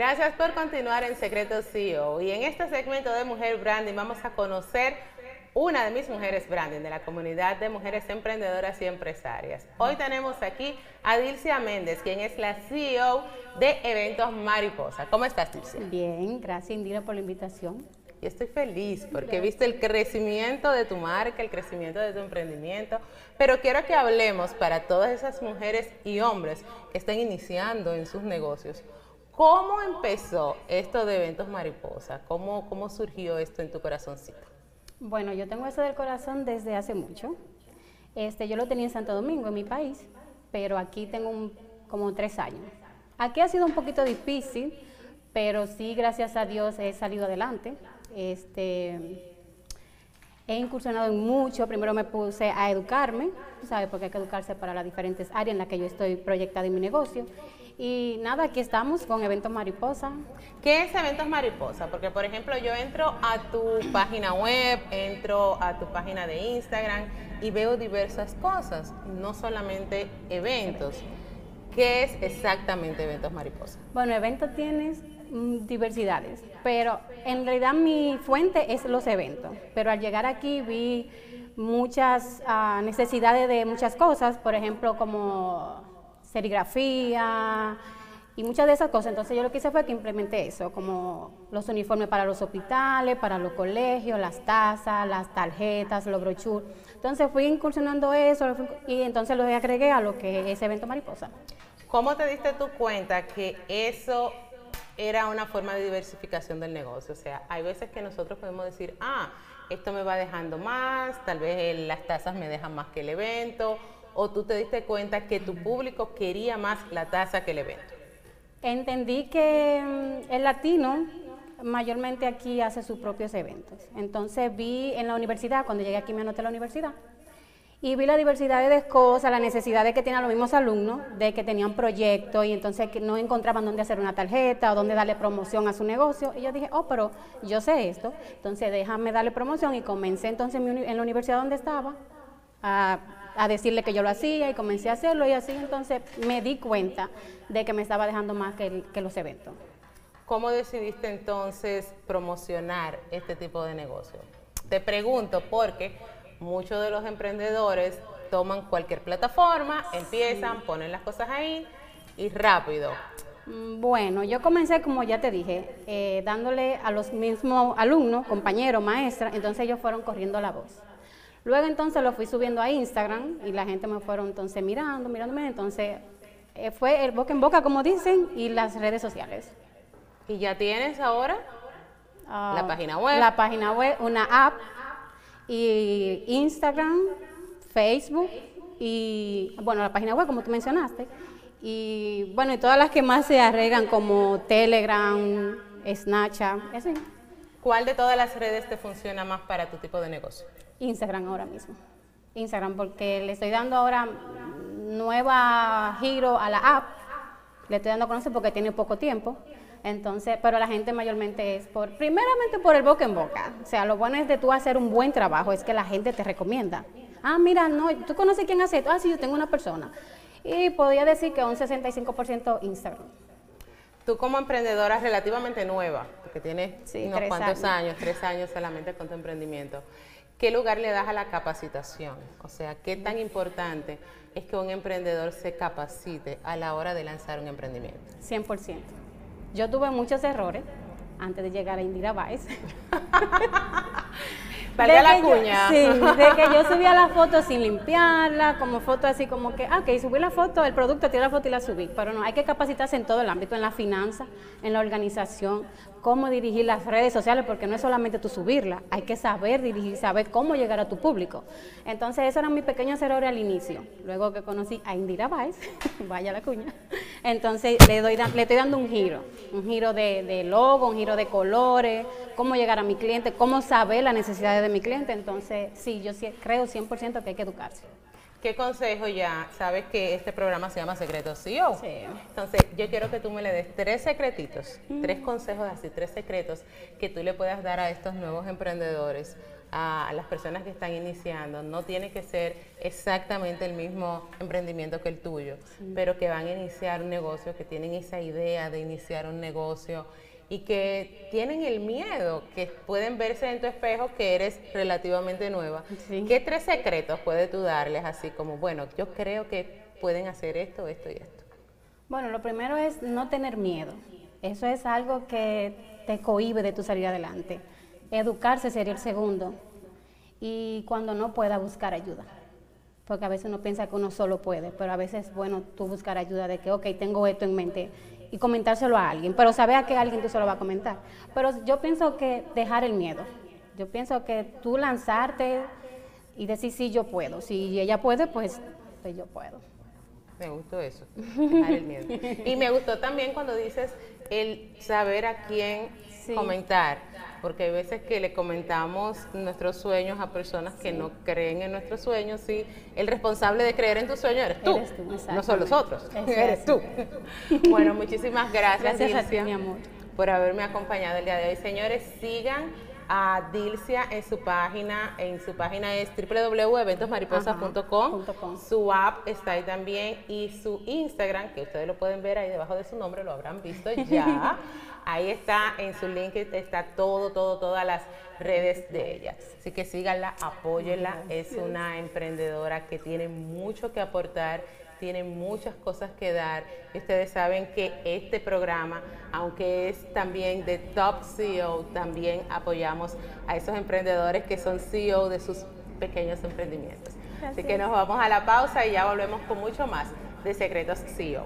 Gracias por continuar en Secreto CEO. Y en este segmento de Mujer Branding vamos a conocer una de mis mujeres branding de la comunidad de mujeres emprendedoras y empresarias. Hoy tenemos aquí a Dilcia Méndez, quien es la CEO de Eventos Mariposa. ¿Cómo estás, Dilcia? Bien, gracias Indira por la invitación. Y estoy feliz porque he visto el crecimiento de tu marca, el crecimiento de tu emprendimiento, pero quiero que hablemos para todas esas mujeres y hombres que estén iniciando en sus negocios. ¿Cómo empezó esto de Eventos Mariposa? ¿Cómo, cómo surgió esto en tu corazoncito? Bueno, yo tengo eso del corazón desde hace mucho. Este, yo lo tenía en Santo Domingo, en mi país, pero aquí tengo como tres años. Aquí ha sido un poquito difícil, pero sí, gracias a Dios, he salido adelante. Este, he incursionado en mucho. Primero me puse a educarme, ¿sabes? Porque hay que educarse para las diferentes áreas en las que yo estoy proyectada en mi negocio. Y nada, aquí estamos con Eventos Mariposa. ¿Qué es Eventos Mariposa? Porque, por ejemplo, yo entro a tu página web, entro a tu página de Instagram y veo diversas cosas, no solamente eventos. ¿Qué es exactamente Eventos Mariposa? Bueno, eventos tienes diversidades, pero en realidad mi fuente es los eventos. Pero al llegar aquí vi muchas ah, necesidades de muchas cosas, por ejemplo, como serigrafía y muchas de esas cosas. Entonces yo lo que hice fue que implementé eso, como los uniformes para los hospitales, para los colegios, las tazas, las tarjetas, los brochures. Entonces fui incursionando eso y entonces lo agregué a lo que es evento mariposa. ¿Cómo te diste tú cuenta que eso era una forma de diversificación del negocio? O sea, hay veces que nosotros podemos decir, ah, esto me va dejando más, tal vez las tazas me dejan más que el evento, o tú te diste cuenta que tu público quería más la tasa que el evento? Entendí que mm, el latino mayormente aquí hace sus propios eventos. Entonces vi en la universidad, cuando llegué aquí me anoté a la universidad, y vi la diversidad de cosas, la necesidad de que tenían los mismos alumnos, de que tenían proyectos y entonces que no encontraban dónde hacer una tarjeta o dónde darle promoción a su negocio. Y yo dije, oh, pero yo sé esto, entonces déjame darle promoción y comencé entonces en la universidad donde estaba a a decirle que yo lo hacía y comencé a hacerlo y así entonces me di cuenta de que me estaba dejando más que, los eventos. ¿Cómo decidiste entonces promocionar este tipo de negocio? Te pregunto porque muchos de los emprendedores toman cualquier plataforma, empiezan, ponen las cosas ahí y rápido. Mm, bueno, yo comencé, como ya te dije, eh, dándole a los mismos alumnos, compañeros, maestras, entonces ellos fueron corriendo la voz. Luego entonces lo fui subiendo a Instagram y la gente me fueron entonces mirando, mirándome, entonces eh, fue el boca en boca como dicen y las redes sociales. ¿Y ya tienes ahora ah, la página web? La página web, una app y Instagram, Facebook y bueno, la página web como tú mencionaste y bueno, y todas las que más se arreglan como Telegram, Snapchat, así. ¿Cuál de todas las redes te funciona más para tu tipo de negocio? Instagram ahora mismo. Instagram, porque le estoy dando ahora nueva giro a la app. Le estoy dando a conocer porque tiene poco tiempo. Entonces, pero la gente mayormente es por, primeramente por el boca en boca. O sea, lo bueno es de tú hacer un buen trabajo, es que la gente te recomienda. Ah, mira, no, tú conoces quién hace esto. Ah, sí, yo tengo una persona. Y podría decir que un 65% Instagram. Tú como emprendedora relativamente nueva, porque tienes unos cuantos años, tres años solamente con tu emprendimiento, ¿qué lugar le das a la capacitación? O sea, ¿qué tan importante es que un emprendedor se capacite a la hora de lanzar un emprendimiento? 100%. Yo tuve muchos errores antes de llegar a Indira Baez. de la cuña. sí, de que yo subía la foto sin limpiarla, como foto así como que, ah, ok, subí la foto, el producto, tiré la foto y la subí. Pero no, hay que capacitarse en todo el ámbito, en la finanza, en la organización, cómo dirigir las redes sociales, porque no es solamente tú subirla, hay que saber dirigir, saber cómo llegar a tu público. Entonces, eso era mi pequeño error al inicio. Luego que conocí a Indira Baez, vaya la cuña, entonces le, doy, le estoy dando un giro, un giro de, de logo, un giro de colores, cómo llegar a mi cliente, cómo saber las necesidades de mi cliente. Entonces, sí, yo creo 100% que hay que educarse. ¿Qué consejo ya? Sabes que este programa se llama Secretos CEO. Sí. Entonces, yo quiero que tú me le des tres secretitos, tres consejos así, tres secretos que tú le puedas dar a estos nuevos emprendedores a las personas que están iniciando, no tiene que ser exactamente el mismo emprendimiento que el tuyo, pero que van a iniciar un negocio, que tienen esa idea de iniciar un negocio y que tienen el miedo, que pueden verse en tu espejo que eres relativamente nueva. ¿Qué tres secretos puedes tú darles así como, bueno, yo creo que pueden hacer esto, esto y esto? Bueno, lo primero es no tener miedo. Eso es algo que te cohíbe de tu salir adelante. Educarse sería el segundo. Y cuando no pueda, buscar ayuda. Porque a veces uno piensa que uno solo puede, pero a veces es bueno tú buscar ayuda de que, ok, tengo esto en mente y comentárselo a alguien, pero saber a qué alguien tú se lo va a comentar. Pero yo pienso que dejar el miedo. Yo pienso que tú lanzarte y decir, sí, yo puedo. Si ella puede, pues, pues yo puedo. Me gustó eso, dejar el miedo. Y me gustó también cuando dices el saber a quién comentar, porque hay veces que le comentamos nuestros sueños a personas que no creen en nuestros sueños y el responsable de creer en tus sueños eres tú, no son los otros, eres tú. bueno, muchísimas gracias, gracias mi amor. por haberme acompañado el día de hoy. Señores, sigan a Dilcia en su página, en su página es www.eventosmariposas.com. Su app está ahí también y su Instagram, que ustedes lo pueden ver ahí debajo de su nombre, lo habrán visto ya. ahí está, en su link está todo, todo, todas las redes de ella. Así que síganla, apóyenla. Es una emprendedora que tiene mucho que aportar tiene muchas cosas que dar. ustedes saben que este programa, aunque es también de Top CEO, también apoyamos a esos emprendedores que son CEO de sus pequeños emprendimientos. Así que nos vamos a la pausa y ya volvemos con mucho más de Secretos CEO.